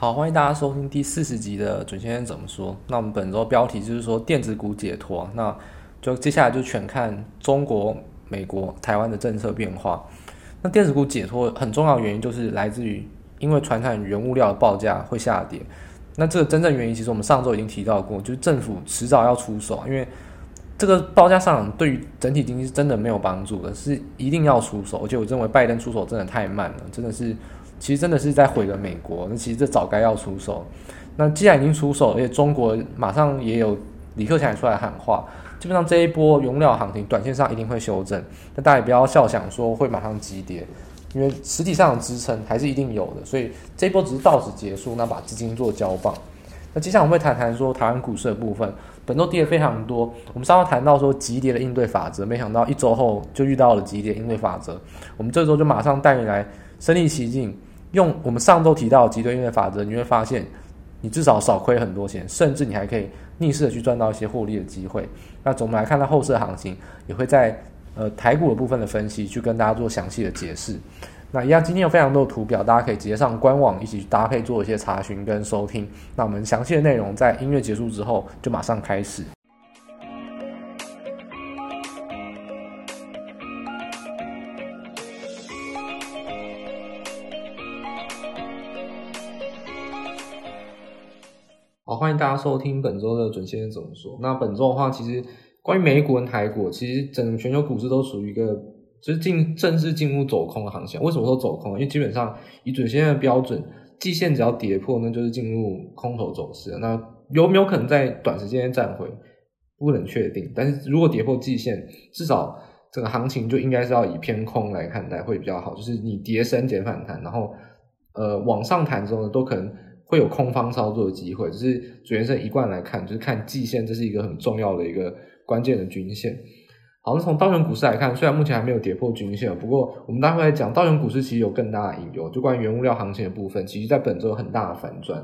好，欢迎大家收听第四十集的准先生怎么说。那我们本周标题就是说电子股解脱，那就接下来就全看中国、美国、台湾的政策变化。那电子股解脱很重要的原因就是来自于因为传产原物料的报价会下跌。那这个真正原因其实我们上周已经提到过，就是政府迟早要出手，因为这个报价上涨对于整体经济是真的没有帮助的，是一定要出手。而且我认为拜登出手真的太慢了，真的是。其实真的是在毁了美国，那其实这早该要出手。那既然已经出手，而且中国马上也有李克强出来喊话，基本上这一波原物料行情短线上一定会修正。那大家也不要笑想说会马上急跌，因为实体上的支撑还是一定有的。所以这一波只是到此结束，那把资金做交棒。那接下来我们会谈谈说台湾股市的部分，本周跌的非常多。我们上次谈到说急跌的应对法则，没想到一周后就遇到了急跌应对法则。我们这周就马上带你来身临其境。用我们上周提到的急跌应对法则，你会发现，你至少少亏很多钱，甚至你还可以逆势的去赚到一些获利的机会。那我们来看到后市行情，也会在呃台股的部分的分析，去跟大家做详细的解释。那一样，今天有非常多的图表，大家可以直接上官网一起搭配做一些查询跟收听。那我们详细的内容在音乐结束之后就马上开始。欢迎大家收听本周的准先生怎么说。那本周的话，其实关于美股跟台股，其实整个全球股市都属于一个就是进正式进入走空的航向。为什么说走空？因为基本上以准先生的标准，季线只要跌破，那就是进入空头走势。那有没有可能在短时间站回？不能确定。但是如果跌破季线，至少整个行情就应该是要以偏空来看待会比较好。就是你跌升减反弹，然后呃往上弹之后呢，都可能。会有空方操作的机会，就是主先生一贯来看，就是看季线，这是一个很重要的一个关键的均线。好，那从道琼股市来看，虽然目前还没有跌破均线，不过我们待会来讲，道琼股市其实有更大的隐忧，就关于原物料行情的部分，其实在本周有很大的反转。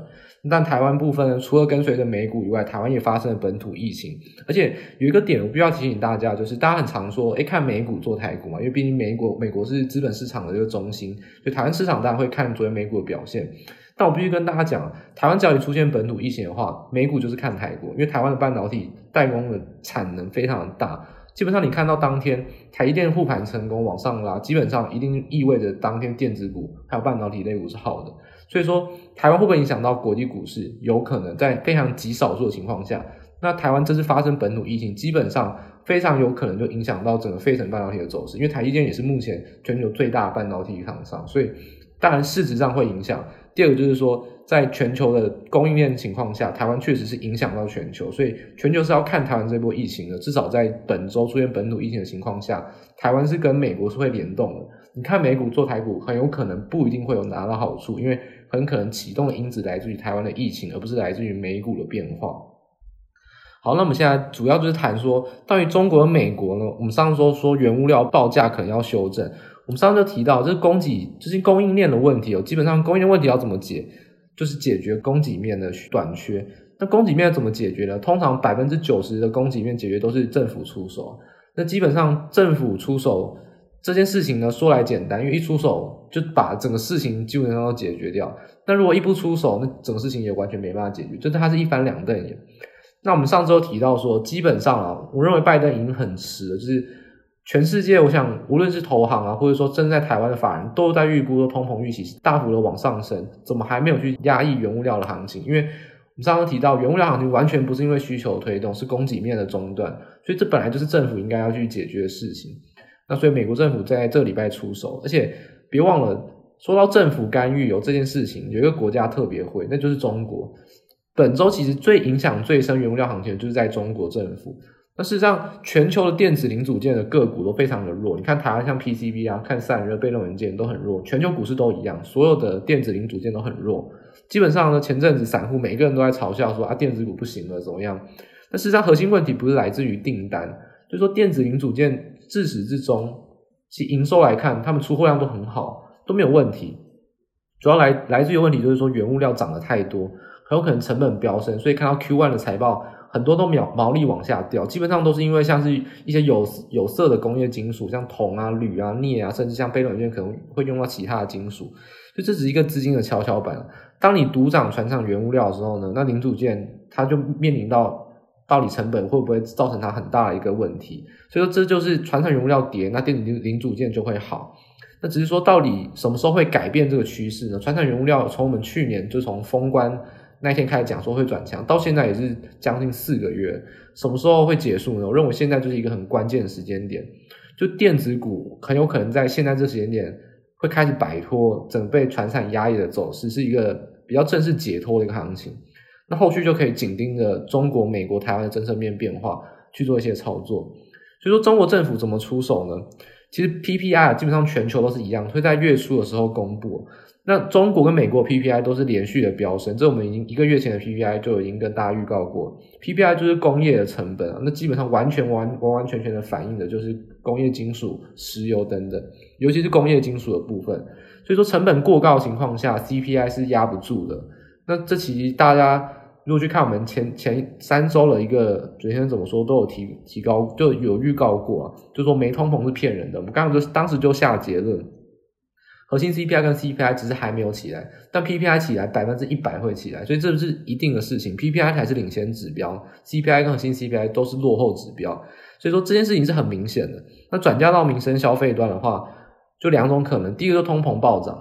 但台湾部分呢，除了跟随着美股以外，台湾也发生了本土疫情，而且有一个点我必须要提醒大家，就是大家很常说，诶，看美股做台股嘛，因为毕竟美国美国是资本市场的这个中心，所以台湾市场当然会看昨天美股的表现。但我必须跟大家讲，台湾只要一出现本土疫情的话，美股就是看台股，因为台湾的半导体代工的产能非常大，基本上你看到当天台积电护盘成功往上拉，基本上一定意味着当天电子股还有半导体类股是好的。所以说，台湾会不会影响到国际股市？有可能，在非常极少数的情况下，那台湾这次发生本土疫情，基本上非常有可能就影响到整个费城半导体的走势，因为台积电也是目前全球最大的半导体厂商，所以当然市值上会影响。第二个就是说，在全球的供应链情况下，台湾确实是影响到全球，所以全球是要看台湾这波疫情的。至少在本周出现本土疫情的情况下，台湾是跟美国是会联动的。你看美股做台股，很有可能不一定会有拿到好处，因为很可能启动的因子来自于台湾的疫情，而不是来自于美股的变化。好，那我们现在主要就是谈说，到底中国和美国呢？我们上次说说原物料报价可能要修正。我们上次就提到，这是供给，就是供应链的问题哦。基本上供应链问题要怎么解，就是解决供给面的短缺。那供给面怎么解决呢？通常百分之九十的供给面解决都是政府出手。那基本上政府出手这件事情呢，说来简单，因为一出手就把整个事情基本上都解决掉。但如果一不出手，那整个事情也完全没办法解决，就是它是一翻两瞪眼。那我们上周提到说，基本上啊，我认为拜登已经很迟了，就是。全世界，我想无论是投行啊，或者说正在台湾的法人，都在预估说通膨预期大幅的往上升，怎么还没有去压抑原物料的行情？因为我们刚刚提到，原物料行情完全不是因为需求推动，是供给面的中断，所以这本来就是政府应该要去解决的事情。那所以美国政府在这个礼拜出手，而且别忘了说到政府干预有这件事情，有一个国家特别会，那就是中国。本周其实最影响最深原物料行情，就是在中国政府。那事实上，全球的电子零组件的个股都非常的弱。你看台湾像 PCB 啊，看散热、被动元件都很弱。全球股市都一样，所有的电子零组件都很弱。基本上呢，前阵子散户每一个人都在嘲笑说啊，电子股不行了，怎么样？那事实上，核心问题不是来自于订单，就是说电子零组件自始至终，其营收来看，他们出货量都很好，都没有问题。主要来来自于问题就是说原物料涨得太多，很有可能成本飙升，所以看到 Q1 的财报。很多都毛毛利往下掉，基本上都是因为像是一些有有色的工业金属，像铜啊、铝啊、镍啊，甚至像飞轮里面可能会用到其他的金属，所以这只是一个资金的跷跷板。当你独涨船厂原物料的时候呢，那零组件它就面临到到底成本会不会造成它很大的一个问题。所以说这就是船厂原物料跌，那电子零零组件就会好。那只是说到底什么时候会改变这个趋势呢？船厂原物料从我们去年就从封关。那天开始讲说会转强，到现在也是将近四个月，什么时候会结束呢？我认为现在就是一个很关键的时间点，就电子股很有可能在现在这时间点会开始摆脱整被传产压抑的走势，是一个比较正式解脱的一个行情。那后续就可以紧盯着中国、美国、台湾的政策面变化去做一些操作。所以说，中国政府怎么出手呢？其实 PPI 基本上全球都是一样，会在月初的时候公布。那中国跟美国 PPI 都是连续的飙升，这我们已经一个月前的 PPI 就已经跟大家预告过，PPI 就是工业的成本啊，那基本上完全完完完全全的反映的就是工业金属、石油等等，尤其是工业金属的部分。所以说成本过高的情况下，CPI 是压不住的。那这其实大家如果去看我们前前三周的一个昨天怎么说都有提提高，就有预告过啊，就说没通膨是骗人的。我们刚刚就当时就下结论。核心 CPI 跟 CPI 只是还没有起来，但 PPI 起来百分之一百会起来，所以这是一定的事情。PPI 才是领先指标，CPI 跟核心 CPI 都是落后指标，所以说这件事情是很明显的。那转嫁到民生消费端的话，就两种可能：第一个就通膨暴涨，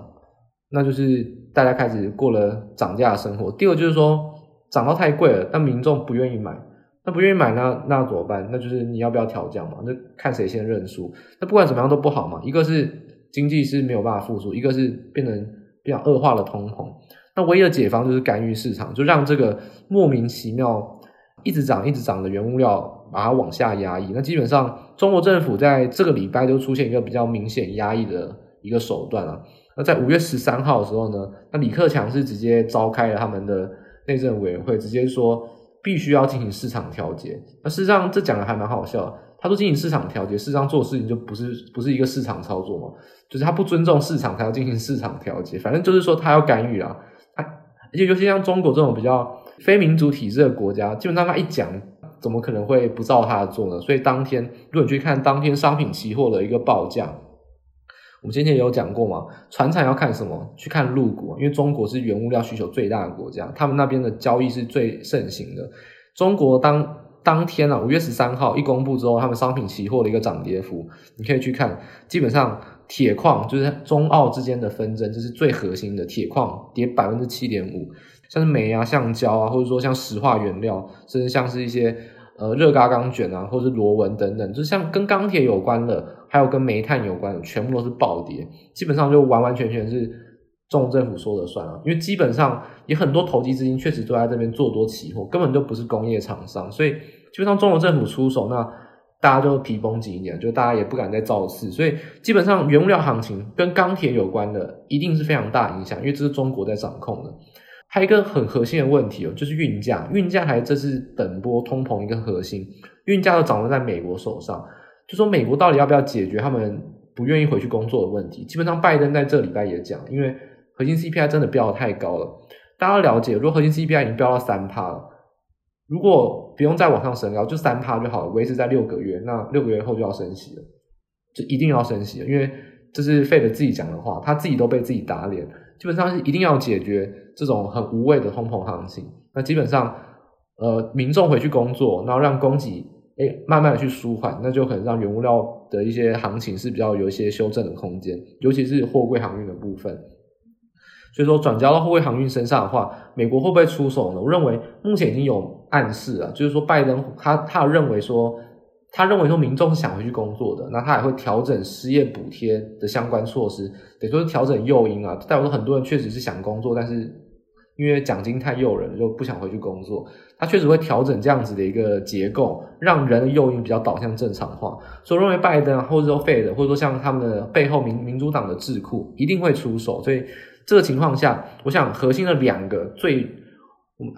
那就是大家开始过了涨价的生活；第二就是说涨到太贵了，但民众不愿意买，那不愿意买那那怎么办？那就是你要不要调降嘛？那看谁先认输。那不管怎么样都不好嘛，一个是。经济是没有办法复苏，一个是变成比较恶化的通膨，那唯一的解方就是干预市场，就让这个莫名其妙一直涨、一直涨的原物料把它往下压抑。那基本上中国政府在这个礼拜就出现一个比较明显压抑的一个手段啊。那在五月十三号的时候呢，那李克强是直接召开了他们的内政委员会，直接说必须要进行市场调节。那事实上这讲的还蛮好笑。他说进行市场调节，事实上做事情就不是不是一个市场操作嘛，就是他不尊重市场，才要进行市场调节。反正就是说他要干预啊，他而且尤其像中国这种比较非民主体制的国家，基本上他一讲，怎么可能会不照他的做呢？所以当天如果你去看当天商品期货的一个报价，我们今天也有讲过嘛，船厂要看什么？去看陆股，因为中国是原物料需求最大的国家，他们那边的交易是最盛行的。中国当当天啊，五月十三号一公布之后，他们商品期货的一个涨跌幅，你可以去看。基本上，铁矿就是中澳之间的纷争，这是最核心的。铁矿跌百分之七点五，像是煤啊、橡胶啊，或者说像石化原料，甚至像是一些呃热轧钢卷啊，或者是螺纹等等，就像跟钢铁有关的，还有跟煤炭有关的，全部都是暴跌。基本上就完完全全是中国政府说了算啊，因为基本上有很多投机资金确实都在这边做多期货，根本就不是工业厂商，所以。基本上中国政府出手，那大家就皮绷紧一点，就大家也不敢再造次。所以基本上原物料行情跟钢铁有关的，一定是非常大影响，因为这是中国在掌控的。还有一个很核心的问题哦，就是运价，运价还这是本波通膨一个核心，运价都掌握在美国手上。就说美国到底要不要解决他们不愿意回去工作的问题？基本上拜登在这礼拜也讲，因为核心 CPI 真的飙得太高了。大家要了解，如果核心 CPI 已经飙到三趴了。如果不用再往上升高，就三趴就好了，维持在六个月，那六个月后就要升息了，就一定要升息了，因为这是费德自己讲的话，他自己都被自己打脸，基本上是一定要解决这种很无谓的通膨行情。那基本上，呃，民众回去工作，然后让供给诶慢慢的去舒缓，那就可能让原物料的一些行情是比较有一些修正的空间，尤其是货柜航运的部分。所以说，转交到货柜航运身上的话，美国会不会出手呢？我认为目前已经有暗示了，就是说拜登他他认为说，他认为说民众是想回去工作的，那他也会调整失业补贴的相关措施，等于说是调整诱因啊。代表说很多人确实是想工作，但是因为奖金太诱人，就不想回去工作。他确实会调整这样子的一个结构，让人的诱因比较导向正常化。所以认为拜登或者说费德，或者说像他们的背后民民主党的智库一定会出手，所以。这个情况下，我想核心的两个最，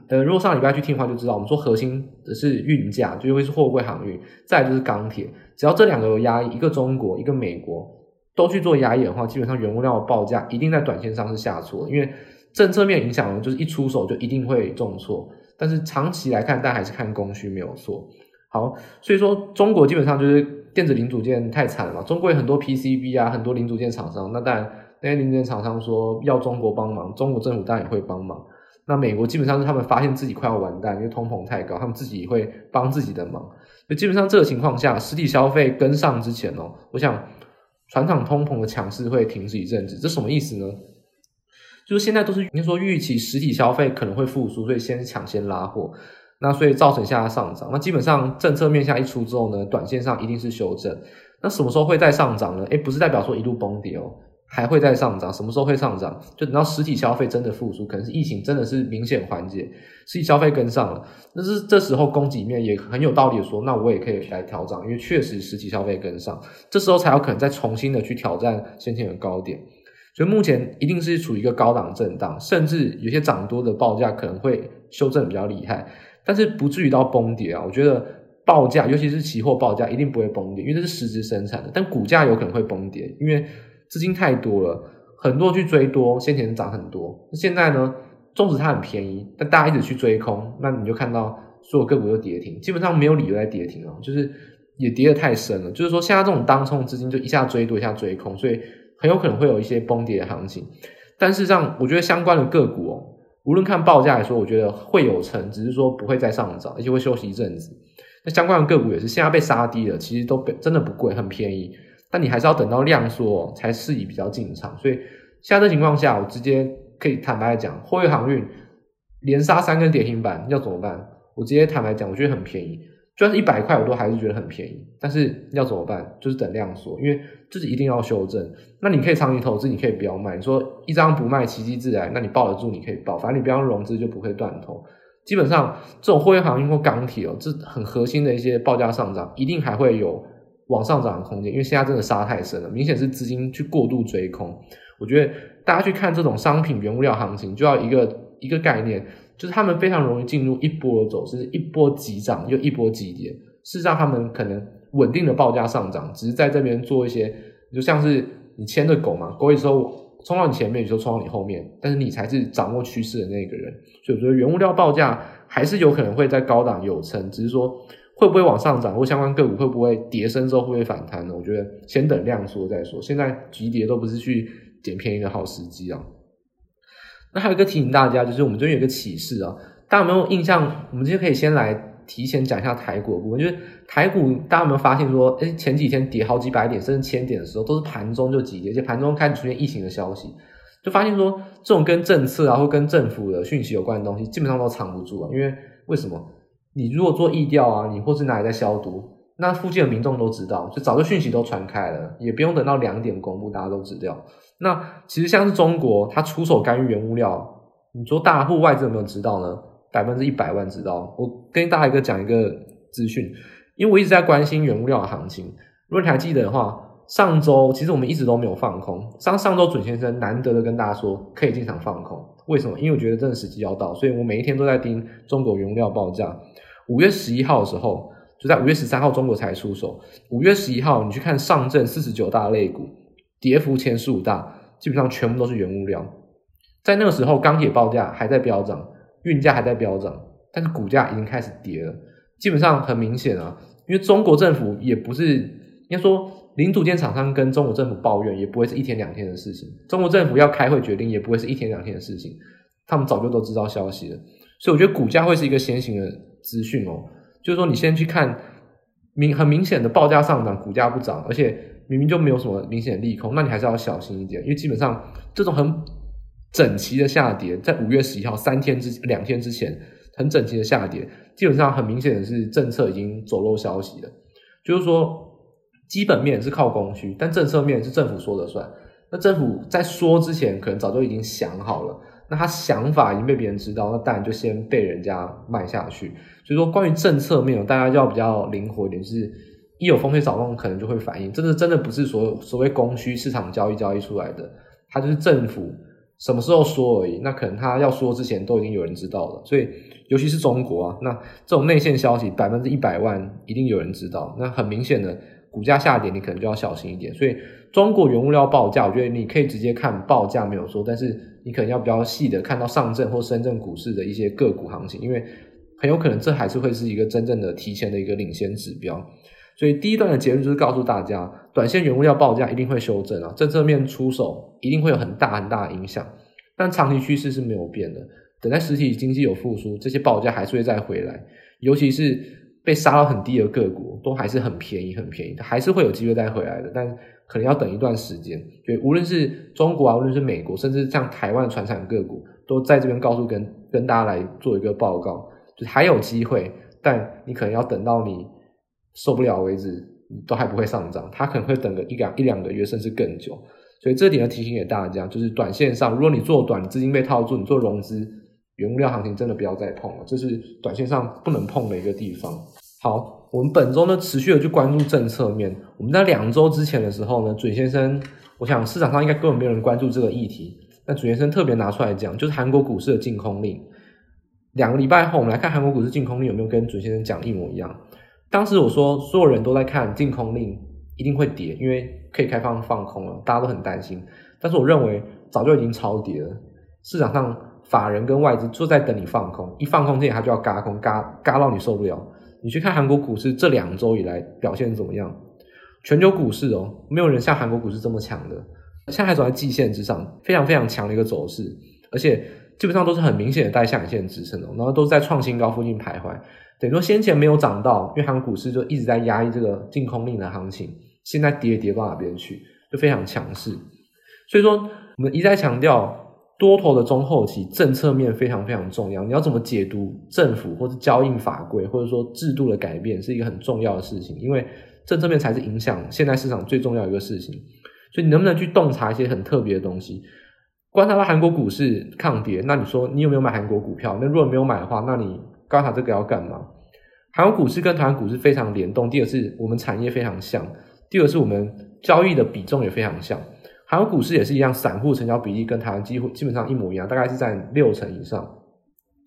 呃，如果上礼拜去听的话就知道，我们说核心的是运价，就会是货柜航运，再来就是钢铁。只要这两个有压抑，一个中国，一个美国，都去做压抑的话，基本上原物料的报价一定在短线上是下挫，因为政策面影响就是一出手就一定会重挫。但是长期来看，但还是看供需没有错。好，所以说中国基本上就是电子零组件太惨了嘛。中国有很多 PCB 啊，很多零组件厂商，那当然那些零件厂商说要中国帮忙，中国政府当然也会帮忙。那美国基本上是他们发现自己快要完蛋，因为通膨太高，他们自己会帮自己的忙。就基本上这个情况下，实体消费跟上之前哦，我想传统通膨的强势会停止一阵子。这什么意思呢？就是现在都是你说预期实体消费可能会复苏，所以先抢先拉货。那所以造成现在上涨，那基本上政策面下一出之后呢，短线上一定是修正。那什么时候会再上涨呢？诶，不是代表说一路崩跌哦，还会再上涨。什么时候会上涨？就等到实体消费真的复苏，可能是疫情真的是明显缓解，实体消费跟上了，那是这时候供给面也很有道理说，那我也可以来调涨，因为确实实体消费跟上，这时候才有可能再重新的去挑战先前的高点。所以目前一定是处于一个高档震荡，甚至有些涨多的报价可能会修正比较厉害。但是不至于到崩跌啊，我觉得报价，尤其是期货报价，一定不会崩跌，因为这是实质生产的。但股价有可能会崩跌，因为资金太多了，很多去追多，先前涨很多。现在呢，纵使它很便宜，但大家一直去追空，那你就看到所有个股都跌停，基本上没有理由在跌停了，就是也跌得太深了。就是说，现在这种当冲资金就一下追多，一下追空，所以很有可能会有一些崩跌的行情。但事实上，我觉得相关的个股哦。无论看报价来说，我觉得会有成，只是说不会再上涨，而且会休息一阵子。那相关的个股也是现在被杀低了，其实都真的不贵，很便宜。但你还是要等到量缩才适宜比较进场。所以现在这情况下，我直接可以坦白讲，货运航运连杀三根跌停板要怎么办？我直接坦白讲，我觉得很便宜。就算是一百块，我都还是觉得很便宜。但是要怎么办？就是等量缩，因为这是一定要修正。那你可以长期投资，你可以不要卖。你说一张不卖，奇迹自来，那你抱得住，你可以抱。反正你不要融资，就不会断头。基本上，这种货运航运或钢铁哦，这很核心的一些报价上涨，一定还会有往上涨的空间。因为现在真的杀太深了，明显是资金去过度追空。我觉得大家去看这种商品原物料行情，就要一个一个概念。就是他们非常容易进入一波走势，一波急涨又一波急跌。事实上，他们可能稳定的报价上涨，只是在这边做一些，就像是你牵着狗嘛，狗有时候冲到你前面，有时候冲到你后面，但是你才是掌握趋势的那个人。所以我觉得原物料报价还是有可能会在高档有撑，只是说会不会往上涨，或相关个股会不会跌升之后会不会反弹呢？我觉得先等量缩再说。现在急跌都不是去捡便宜的好时机啊。那还有一个提醒大家，就是我们这边有一个启示啊，大家有没有印象？我们今天可以先来提前讲一下台股的部分，就是台股大家有没有发现说，哎，前几天跌好几百点甚至千点的时候，都是盘中就急跌，而且盘中开始出现疫情的消息，就发现说这种跟政策啊或跟政府的讯息有关的东西，基本上都藏不住啊。因为为什么？你如果做疫调啊，你或是哪里在消毒，那附近的民众都知道，就早就讯息都传开了，也不用等到两点公布，大家都知道。那其实像是中国，它出手干预原物料，你说大户外资有没有知道呢？百分之一百万知道。我跟大家一个讲一个资讯，因为我一直在关心原物料的行情。如果你还记得的话，上周其实我们一直都没有放空。上上周准先生难得的跟大家说可以进场放空，为什么？因为我觉得真的时机要到，所以我每一天都在盯中国原物料报价。五月十一号的时候，就在五月十三号中国才出手。五月十一号你去看上证四十九大类股。跌幅前十五大，基本上全部都是原物料。在那个时候，钢铁报价还在飙涨，运价还在飙涨，但是股价已经开始跌了。基本上很明显啊，因为中国政府也不是应该说零组件厂商跟中国政府抱怨，也不会是一天两天的事情。中国政府要开会决定，也不会是一天两天的事情。他们早就都知道消息了，所以我觉得股价会是一个先行的资讯哦。就是说，你先去看明很明显的报价上涨，股价不涨，而且。明明就没有什么明显利空，那你还是要小心一点，因为基本上这种很整齐的下跌，在五月十一号三天之两天之前很整齐的下跌，基本上很明显的是政策已经走漏消息了。就是说，基本面是靠供需，但政策面是政府说了算。那政府在说之前，可能早就已经想好了，那他想法已经被别人知道，那当然就先被人家卖下去。所以说，关于政策面，大家要比较灵活一点，就是。一有风吹草动，可能就会反应。真的，真的不是所所谓供需市场交易交易出来的，它就是政府什么时候说而已。那可能他要说之前，都已经有人知道了。所以，尤其是中国啊，那这种内线消息，百分之一百万一定有人知道。那很明显的，股价下跌，你可能就要小心一点。所以，中国原物料报价，我觉得你可以直接看报价没有说，但是你可能要比较细的看到上证或深圳股市的一些个股行情，因为很有可能这还是会是一个真正的提前的一个领先指标。所以第一段的结论就是告诉大家，短线原物料报价一定会修正啊，政策面出手一定会有很大很大的影响，但长期趋势是没有变的。等待实体经济有复苏，这些报价还是会再回来，尤其是被杀到很低的个股，都还是很便宜很便宜，还是会有机会再回来的，但可能要等一段时间。所以无论是中国啊，无论是美国，甚至像台湾的船产个股，都在这边告诉跟跟大家来做一个报告，就还有机会，但你可能要等到你。受不了为止，都还不会上涨，它可能会等个一两一两个月，甚至更久。所以这点要提醒给大家，就是短线上，如果你做短，资金被套住，你做融资，原物料行情真的不要再碰了，这是短线上不能碰的一个地方。好，我们本周呢持续的去关注政策面。我们在两周之前的时候呢，准先生，我想市场上应该根本没有人关注这个议题，那准先生特别拿出来讲，就是韩国股市的禁空令。两个礼拜后，我们来看韩国股市禁空令有没有跟准先生讲一模一样。当时我说，所有人都在看禁空令一定会跌，因为可以开放放空了，大家都很担心。但是我认为早就已经超跌了，市场上法人跟外资就在等你放空，一放空这里他就要嘎空，嘎嘎到你受不了。你去看韩国股市这两周以来表现怎么样？全球股市哦，没有人像韩国股市这么强的，现在还走在季线之上，非常非常强的一个走势，而且基本上都是很明显的带下影线支撑的，然后都在创新高附近徘徊。等于说先前没有涨到，因为韩国股市就一直在压抑这个净空令的行情，现在跌跌到哪边去，就非常强势。所以说我们一再强调，多头的中后期政策面非常非常重要。你要怎么解读政府或者交易法规，或者说制度的改变，是一个很重要的事情，因为政策面才是影响现在市场最重要的一个事情。所以你能不能去洞察一些很特别的东西？观察到韩国股市抗跌，那你说你有没有买韩国股票？那如果没有买的话，那你。观察这个要干嘛？韩国股市跟台湾股市非常联动。第二是我们产业非常像，第二是我们交易的比重也非常像。韩国股市也是一样，散户成交比例跟台湾几乎基本上一模一样，大概是在六成以上。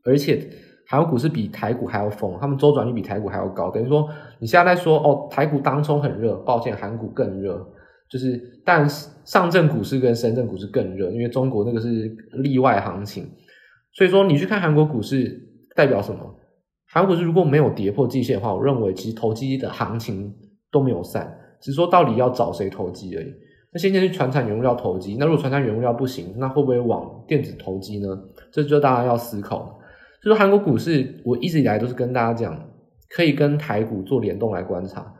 而且韩国股市比台股还要疯，他们周转率比台股还要高。等于说你现在在说哦，台股当冲很热，抱歉，韩股更热。就是但上证股市跟深圳股市更热，因为中国那个是例外行情。所以说你去看韩国股市。代表什么？韩国是如果没有跌破季线的话，我认为其实投机的行情都没有散，只是说到底要找谁投机而已。那现在是传产原物料投机，那如果传产原物料不行，那会不会往电子投机呢？这就大家要思考。就是韩国股市，我一直以来都是跟大家讲，可以跟台股做联动来观察，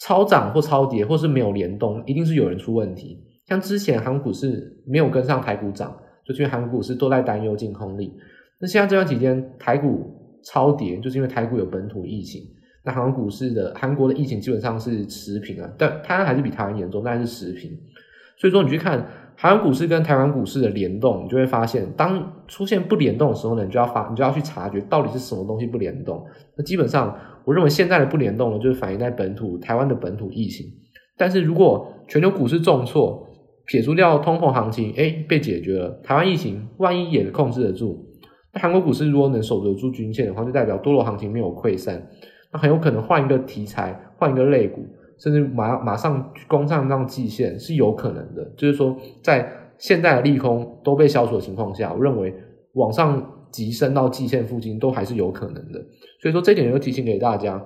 超涨或超跌，或是没有联动，一定是有人出问题。像之前韩股市没有跟上台股涨，就因为韩股市都在担忧净空力。那现在这段期间，台股超跌，就是因为台股有本土疫情。那韩国股市的韩国的疫情基本上是持平啊，但台湾还是比台湾严重，但是持平。所以说，你去看韩国股市跟台湾股市的联动，你就会发现，当出现不联动的时候呢，你就要发，你就要去察觉到底是什么东西不联动。那基本上，我认为现在的不联动呢，就是反映在本土台湾的本土疫情。但是如果全球股市重挫，撇除掉通膨行情，诶，被解决了，台湾疫情万一也控制得住。那韩国股市如果能守得住均线的话，就代表多头行情没有溃散，那很有可能换一个题材，换一个类股，甚至马马上攻上让季线是有可能的。就是说，在现在的利空都被消除的情况下，我认为往上急升到季线附近都还是有可能的。所以说，这点也就提醒给大家，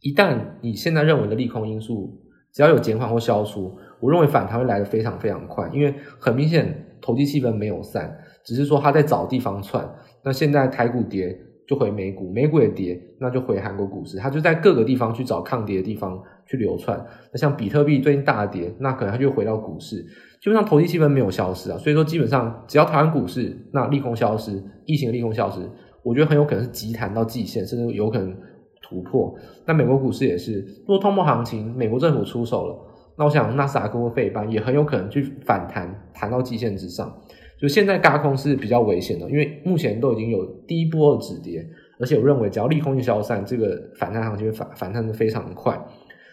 一旦你现在认为的利空因素只要有减缓或消除，我认为反弹会来得非常非常快，因为很明显投机气氛没有散。只是说他在找地方窜，那现在台股跌就回美股，美股也跌，那就回韩国股市，他就在各个地方去找抗跌的地方去流窜。那像比特币最近大跌，那可能他就回到股市。基本上投机气氛没有消失啊，所以说基本上只要台湾股市那利空消失，疫情的利空消失，我觉得很有可能是急弹到季线，甚至有可能突破。那美国股市也是，如果通膨行情美国政府出手了，那我想纳斯达克或费半也很有可能去反弹，弹到季线之上。就现在轧空是比较危险的，因为目前都已经有第一波的止跌，而且我认为只要利空一消散，这个反弹行情反反弹的非常的快。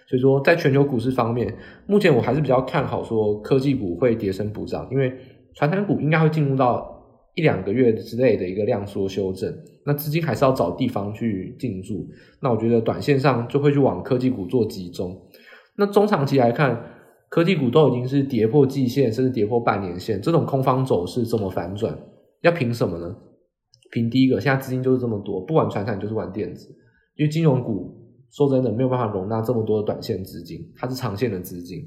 所以说，在全球股市方面，目前我还是比较看好说科技股会跌升补涨，因为传统股应该会进入到一两个月之类的一个量缩修正，那资金还是要找地方去进驻。那我觉得短线上就会去往科技股做集中。那中长期来看，科技股都已经是跌破季线，甚至跌破半年线，这种空方走势怎么反转，要凭什么呢？凭第一个，现在资金就是这么多，不管传产就是玩电子，因为金融股说真的没有办法容纳这么多的短线资金，它是长线的资金，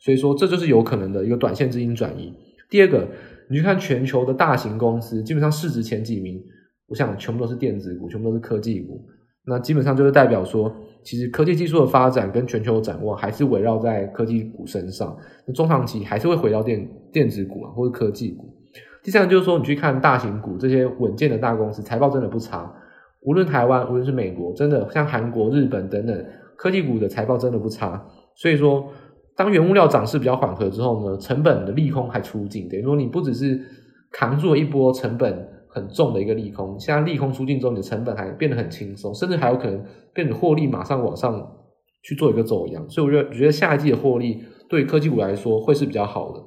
所以说这就是有可能的一个短线资金转移。第二个，你去看全球的大型公司，基本上市值前几名，我想全部都是电子股，全部都是科技股，那基本上就是代表说。其实科技技术的发展跟全球展望还是围绕在科技股身上，那中长期还是会回到电电子股啊，或者科技股。第三个就是说，你去看大型股这些稳健的大公司，财报真的不差。无论台湾，无论是美国，真的像韩国、日本等等，科技股的财报真的不差。所以说，当原物料涨势比较缓和之后呢，成本的利空还出尽，等于说你不只是扛住了一波成本。很重的一个利空，现在利空出尽之后，你的成本还变得很轻松，甚至还有可能变得获利马上往上去做一个走扬，所以我觉得我觉得下一季的获利对科技股来说会是比较好的。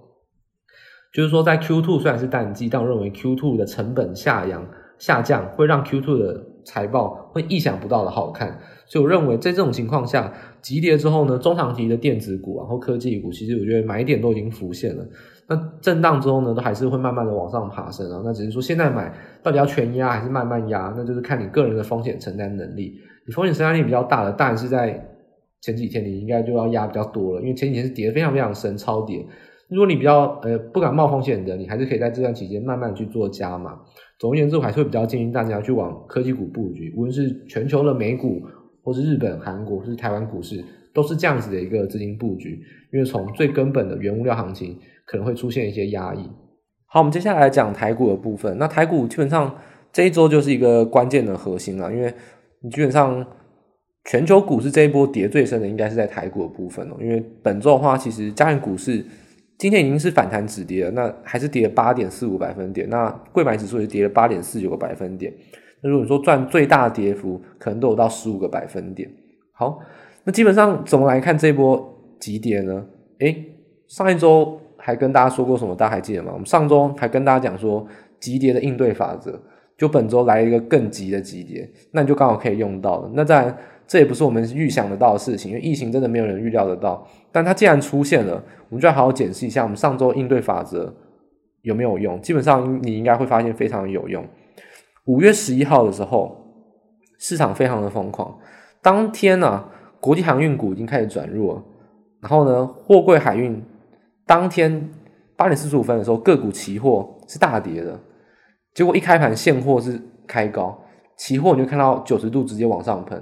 就是说，在 Q2 虽然是淡季，但我认为 Q2 的成本下扬下降会让 Q2 的财报会意想不到的好看，所以我认为在这种情况下，急跌之后呢，中长期的电子股然后科技股，其实我觉得买点都已经浮现了。那震荡之后呢，都还是会慢慢的往上爬升啊。那只是说现在买到底要全压还是慢慢压，那就是看你个人的风险承担能力。你风险承担力比较大的，当然是在前几天你应该就要压比较多了，因为前几天是跌得非常非常深，超跌。如果你比较呃不敢冒风险的，你还是可以在这段期间慢慢去做加码。总而言之，我还是会比较建议大家去往科技股布局，无论是全球的美股，或是日本、韩国，或是台湾股市，都是这样子的一个资金布局。因为从最根本的原物料行情。可能会出现一些压抑。好，我们接下来讲台股的部分。那台股基本上这一周就是一个关键的核心了，因为你基本上全球股市这一波跌最深的，应该是在台股的部分哦。因为本周的话，其实加权股市今天已经是反弹止跌了，那还是跌了八点四五百分点。那柜买指数也跌了八点四九个百分点。那如果你说赚最大跌幅，可能都有到十五个百分点。好，那基本上怎么来看这一波急跌呢？诶，上一周。还跟大家说过什么？大家还记得吗？我们上周还跟大家讲说急跌的应对法则，就本周来一个更急的急跌，那你就刚好可以用到了。那当然，这也不是我们预想得到的事情，因为疫情真的没有人预料得到。但它既然出现了，我们就要好好检视一下我们上周应对法则有没有用。基本上你应该会发现非常有用。五月十一号的时候，市场非常的疯狂，当天呢、啊，国际航运股已经开始转弱，然后呢，货柜海运。当天八点四十五分的时候，个股期货是大跌的，结果一开盘现货是开高，期货你就看到九十度直接往上喷，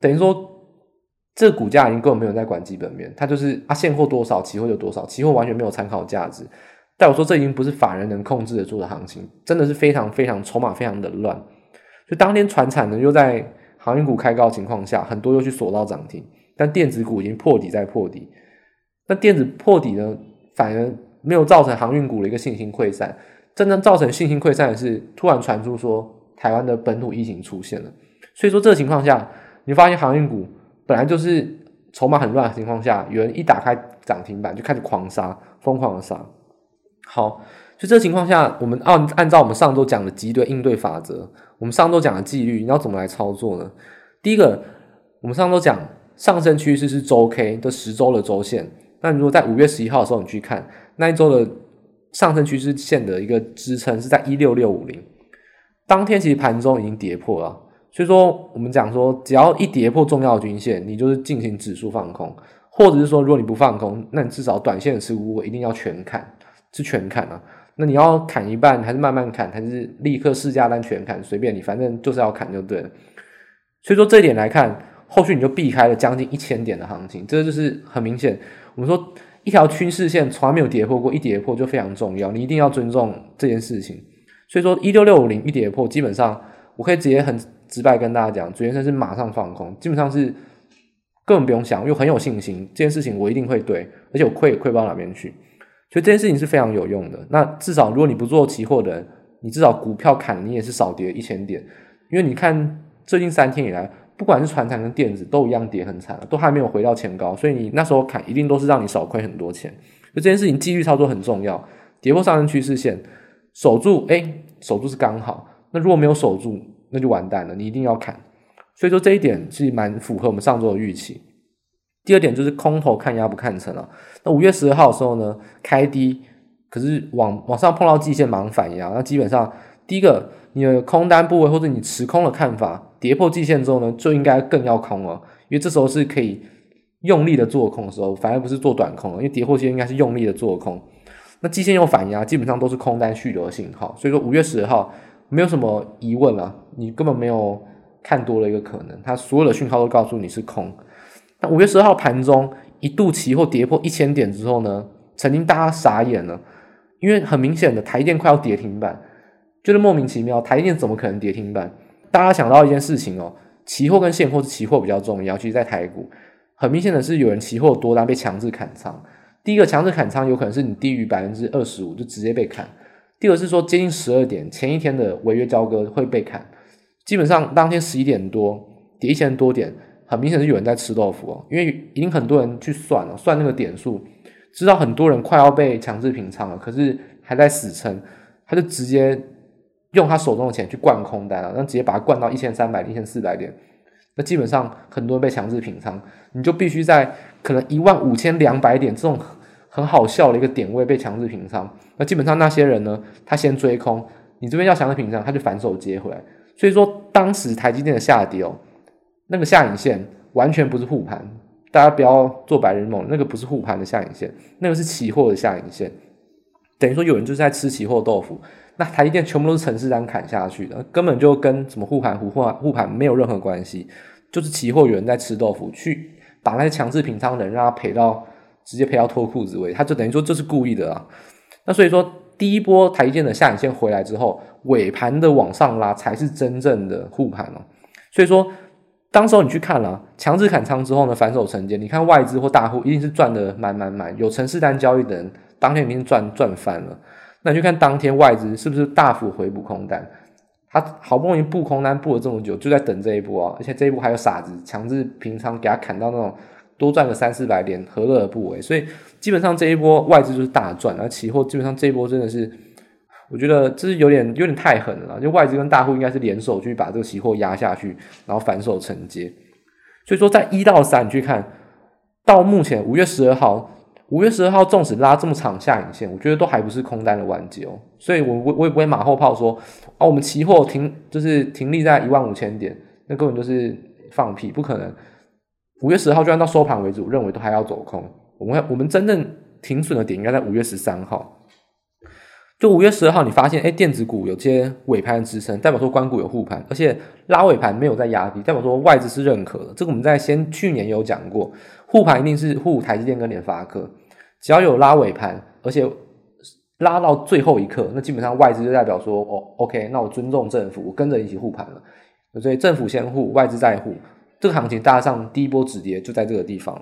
等于说这股价已经根本没有在管基本面，它就是啊现货多少，期货就多少，期货完全没有参考价值。但我说这已经不是法人能控制得住的行情，真的是非常非常筹码非常的乱。就当天传产呢又在航运股开高情况下，很多又去锁到涨停，但电子股已经破底再破底，那电子破底呢？反而没有造成航运股的一个信心溃散，真正造成信心溃散的是突然传出说台湾的本土疫情出现了，所以说这个情况下，你发现航运股本来就是筹码很乱的情况下，有人一打开涨停板就开始狂杀，疯狂的杀。好，就这个情况下，我们按按照我们上周讲的急跌应对法则，我们上周讲的纪律，你要怎么来操作呢？第一个，我们上周讲上升趋势是周 K 的十周的周线。那如果在五月十一号的时候，你去看那一周的上升趋势线的一个支撑是在一六六五零，当天其实盘中已经跌破了，所以说我们讲说，只要一跌破重要均线，你就是进行指数放空，或者是说如果你不放空，那你至少短线的持股一定要全砍，是全砍啊。那你要砍一半，还是慢慢砍，还是立刻市价单全砍，随便你，反正就是要砍就对了。所以说这一点来看，后续你就避开了将近一千点的行情，这就是很明显。我们说一条趋势线从来没有跌破过，一跌破就非常重要，你一定要尊重这件事情。所以说一六六五零一跌破，基本上我可以直接很直白跟大家讲，主研生是马上放空，基本上是根本不用想，又很有信心，这件事情我一定会对，而且我亏也亏不到哪边去，所以这件事情是非常有用的。那至少如果你不做期货的人，你至少股票砍你也是少跌一千点，因为你看最近三天以来。不管是传产跟电子都一样跌很惨了，都还没有回到前高，所以你那时候砍一定都是让你少亏很多钱。就这件事情纪律操作很重要，跌破上升趋势线守住，哎、守住是刚好。那如果没有守住，那就完蛋了，你一定要砍。所以说这一点是蛮符合我们上周的预期。第二点就是空头看压不看成啊。那五月十二号的时候呢，开低，可是往往上碰到季线马上反压，那基本上第一个你的空单部位或者你持空的看法，跌破季线之后呢，就应该更要空了，因为这时候是可以用力的做空的时候，反而不是做短空了，因为跌破季线应该是用力的做空。那季线又反压，基本上都是空单续留的信号，所以说五月十二号没有什么疑问了，你根本没有看多的一个可能，它所有的讯号都告诉你是空。那五月十二号盘中一度期货跌破一千点之后呢，曾经大家傻眼了，因为很明显的台电快要跌停板，就是莫名其妙，台电怎么可能跌停板？大家想到一件事情哦，期货跟现货是期货比较重要，其实在台股很明显的是有人期货多单被强制砍仓。第一个强制砍仓有可能是你低于百分之二十五就直接被砍，第二个是说接近十二点前一天的违约交割会被砍，基本上当天十一点多跌一千多点，很明显是有人在吃豆腐哦，因为已经很多人去算了，算那个点数，知道很多人快要被强制平仓了，可是还在死撑，他就直接用他手中的钱去灌空单了，那直接把它灌到一千三百、一千四百点。那基本上很多人被强制平仓，你就必须在可能一万五千两百点这种很好笑的一个点位被强制平仓。那基本上那些人呢，他先追空，你这边要强制平仓，他就反手接回来。所以说当时台积电的下跌哦，那个下影线完全不是护盘，大家不要做白日梦，那个不是护盘的下影线，那个是期货的下影线。等于说有人就是在吃期货豆腐。那台积电全部都是程式单砍下去的，根本就跟什么护盘、护护护盘没有任何关系，就是期货有人在吃豆腐，去把那些强制平仓的人让他赔到直接赔到脱裤子为，他就等于说这是故意的啊。那所以说第一波台积电的下影线回来之后，尾盘的往上拉才是真正的护盘哦。所以说当时候你去看了强制砍仓之后呢，反手承接，你看外资或大户一定是赚的满满满，有程式单交易的人当天已经赚赚翻了。那你就看当天外资是不是大幅回补空单，他好不容易布空单布了这么久，就在等这一波啊！而且这一波还有傻子强制平仓，给他砍到那种多赚个三四百点，何乐而不为？所以基本上这一波外资就是大赚，而期货基本上这一波真的是，我觉得这是有点有点太狠了。就外资跟大户应该是联手去把这个期货压下去，然后反手承接。所以说在一到三去看到目前五月十二号。五月十二号，纵使拉这么长下影线，我觉得都还不是空单的完结哦。所以我我我也不会马后炮说啊，我们期货停就是停立在一万五千点，那根本就是放屁，不可能。五月十号就按到收盘为止，我认为都还要走空。我们我们真正停损的点应该在五月十三号。就五月十二号，你发现哎，电子股有些尾盘的支撑，代表说关股有护盘，而且拉尾盘没有在压低，代表说外资是认可的。这个我们在先去年有讲过，护盘一定是护台积电跟联发科，只要有拉尾盘，而且拉到最后一刻，那基本上外资就代表说哦，OK，那我尊重政府，我跟着一起护盘了。所以政府先护，外资再护，这个行情大上第一波止跌就在这个地方。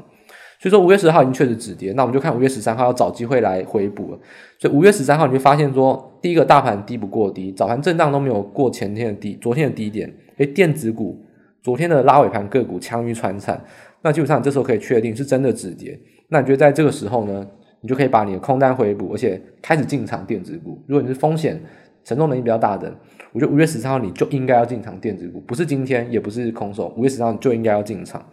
所以说五月十号已经确实止跌，那我们就看五月十三号要找机会来回补了。所以五月十三号你就发现说，第一个大盘低不过低，早盘震荡都没有过前天的低，昨天的低点。诶，电子股昨天的拉尾盘个股强于传产，那基本上你这时候可以确定是真的止跌。那你觉得在这个时候呢，你就可以把你的空单回补，而且开始进场电子股。如果你是风险承重能力比较大的，我觉得五月十三号你就应该要进场电子股，不是今天，也不是空手，五月十三号你就应该要进场。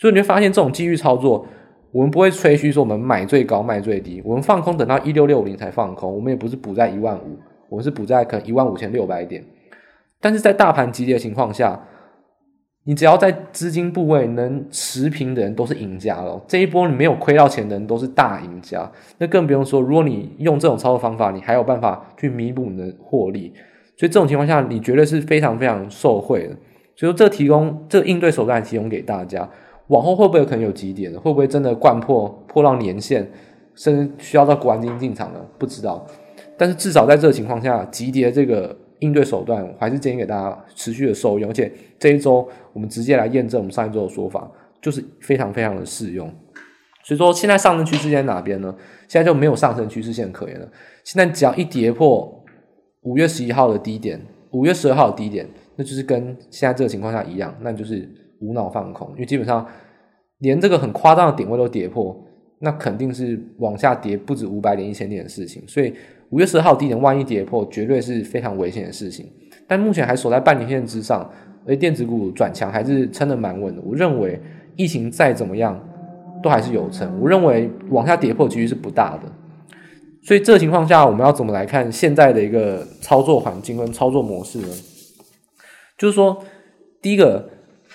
所以你会发现这种机遇操作，我们不会吹嘘说我们买最高卖最低，我们放空等到一六六零才放空，我们也不是补在一万五，我们是补在可能一万五千六百点。但是在大盘急跌的情况下，你只要在资金部位能持平的人都是赢家了。这一波你没有亏到钱的人都是大赢家。那更不用说，如果你用这种操作方法，你还有办法去弥补你的获利。所以这种情况下，你绝对是非常非常受惠的。所以说，这提供这个应对手段提供给大家。往后会不会可能有急跌呢？会不会真的掼破破到年线，甚至需要到国安金进场呢？不知道。但是至少在这个情况下，急跌这个应对手段，我还是建议给大家持续的受用。而且这一周我们直接来验证我们上一周的说法，就是非常非常的适用。所以说现在上升趋势线在哪边呢？现在就没有上升趋势线可言了。现在只要一跌破五月十一号的低点，五月十二号的低点，那就是跟现在这个情况下一样，那就是。无脑放空，因为基本上连这个很夸张的点位都跌破，那肯定是往下跌不止五百点、一千点的事情。所以五月十号低点万一跌破，绝对是非常危险的事情。但目前还守在半年线之上，而电子股转强还是撑得蛮稳的。我认为疫情再怎么样，都还是有撑。我认为往下跌破几率是不大的。所以这情况下，我们要怎么来看现在的一个操作环境跟操作模式呢？就是说，第一个，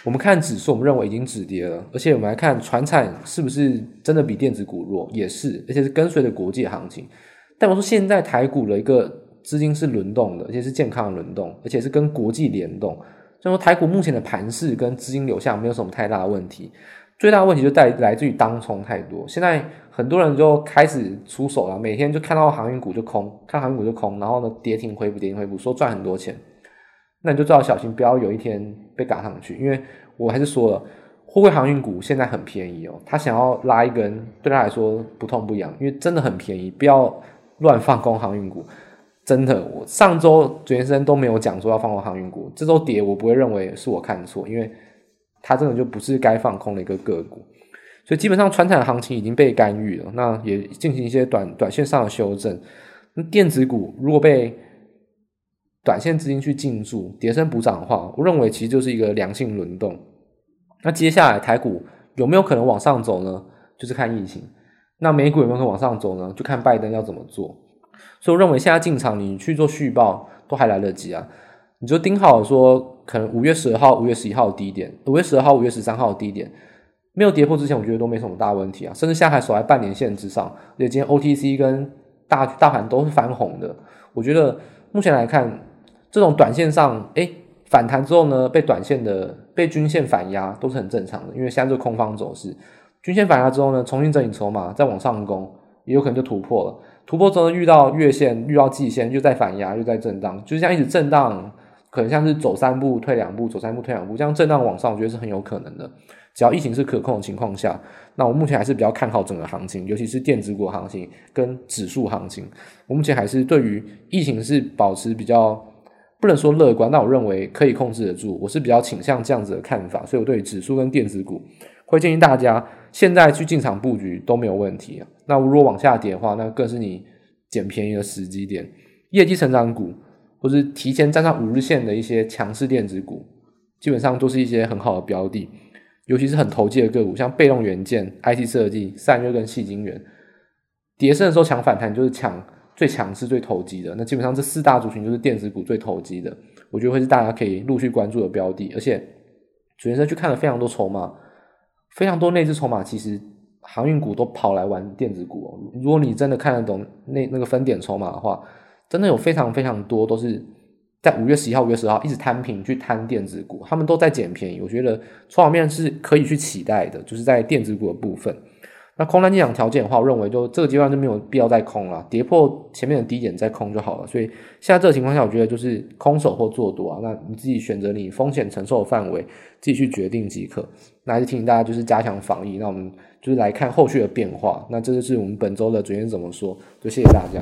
我们看指数，我们认为已经止跌了，而且我们来看传产是不是真的比电子股弱，也是，而且是跟随着国际行情。但我说现在台股的一个资金是轮动的，而且是健康的轮动，而且是跟国际联动。所以说台股目前的盘势跟资金流向没有什么太大的问题，最大的问题就在来自于当冲太多。现在很多人就开始出手了，每天就看到航运股就空，看航运股就空，然后呢跌停回补，跌停回补，说赚很多钱。那你就最好小心，不要有一天被赶上去。因为我还是说了，货柜航运股现在很便宜哦，他想要拉一根，对他来说不痛不痒，因为真的很便宜，不要乱放空航运股。真的，我上周主持人都没有讲说要放空航运股，这周跌我不会认为是我看错，因为它真的就不是该放空的一个个股。所以基本上，传产行情已经被干预了，那也进行一些短短线上的修正。那电子股如果被短线资金去进驻，跌升补涨的话，我认为其实就是一个良性轮动。那接下来台股有没有可能往上走呢？就是看疫情。那美股有没有可能往上走呢？就看拜登要怎么做。所以我认为现在进场，你去做续报都还来得及啊。你就盯好说，可能五月十二号、五月十一号低点，五月十二号、五月十三号低点没有跌破之前，我觉得都没什么大问题啊。甚至现在还守在半年线之上，而且今天 OTC 跟大大盘都是翻红的。我觉得目前来看。这种短线上，哎，反弹之后呢，被短线的被均线反压都是很正常的，因为现在是空方走势，均线反压之后呢，重新整理筹码，再往上攻，也有可能就突破了。突破之后遇到月线，遇到季线，又在反压，又在震荡，就是这样一直震荡，可能像是走三步退两步，走三步退两步，这样震荡往上，我觉得是很有可能的。只要疫情是可控的情况下，那我目前还是比较看好整个行情，尤其是电子股行情跟指数行情，我目前还是对于疫情是保持比较。不能说乐观，但我认为可以控制得住。我是比较倾向这样子的看法，所以我对指数跟电子股会建议大家现在去进场布局都没有问题啊。那如果往下跌的话，那更是你捡便宜的时机点。业绩成长股或是提前站上五日线的一些强势电子股，基本上都是一些很好的标的，尤其是很投机的个股，像被动元件、IT 设计、散热跟细晶圆，跌深的时候抢反弹就是抢。最强势、最投机的，那基本上这四大族群就是电子股最投机的，我觉得会是大家可以陆续关注的标的。而且，主持人去看了非常多筹码，非常多内资筹码，其实航运股都跑来玩电子股哦。如果你真的看得懂那那个分点筹码的话，真的有非常非常多都是在五月十一号、五月十号一直摊平去摊电子股，他们都在捡便宜。我觉得筹码面是可以去期待的，就是在电子股的部分。那空单进场条件的话，我认为就这个阶段就没有必要再空了，跌破前面的低点再空就好了。所以现在这个情况下，我觉得就是空手或做多啊，那你自己选择你风险承受的范围，自己去决定即可。那还是提醒大家就是加强防疫。那我们就是来看后续的变化。那这就是我们本周的主线怎么说，就谢谢大家。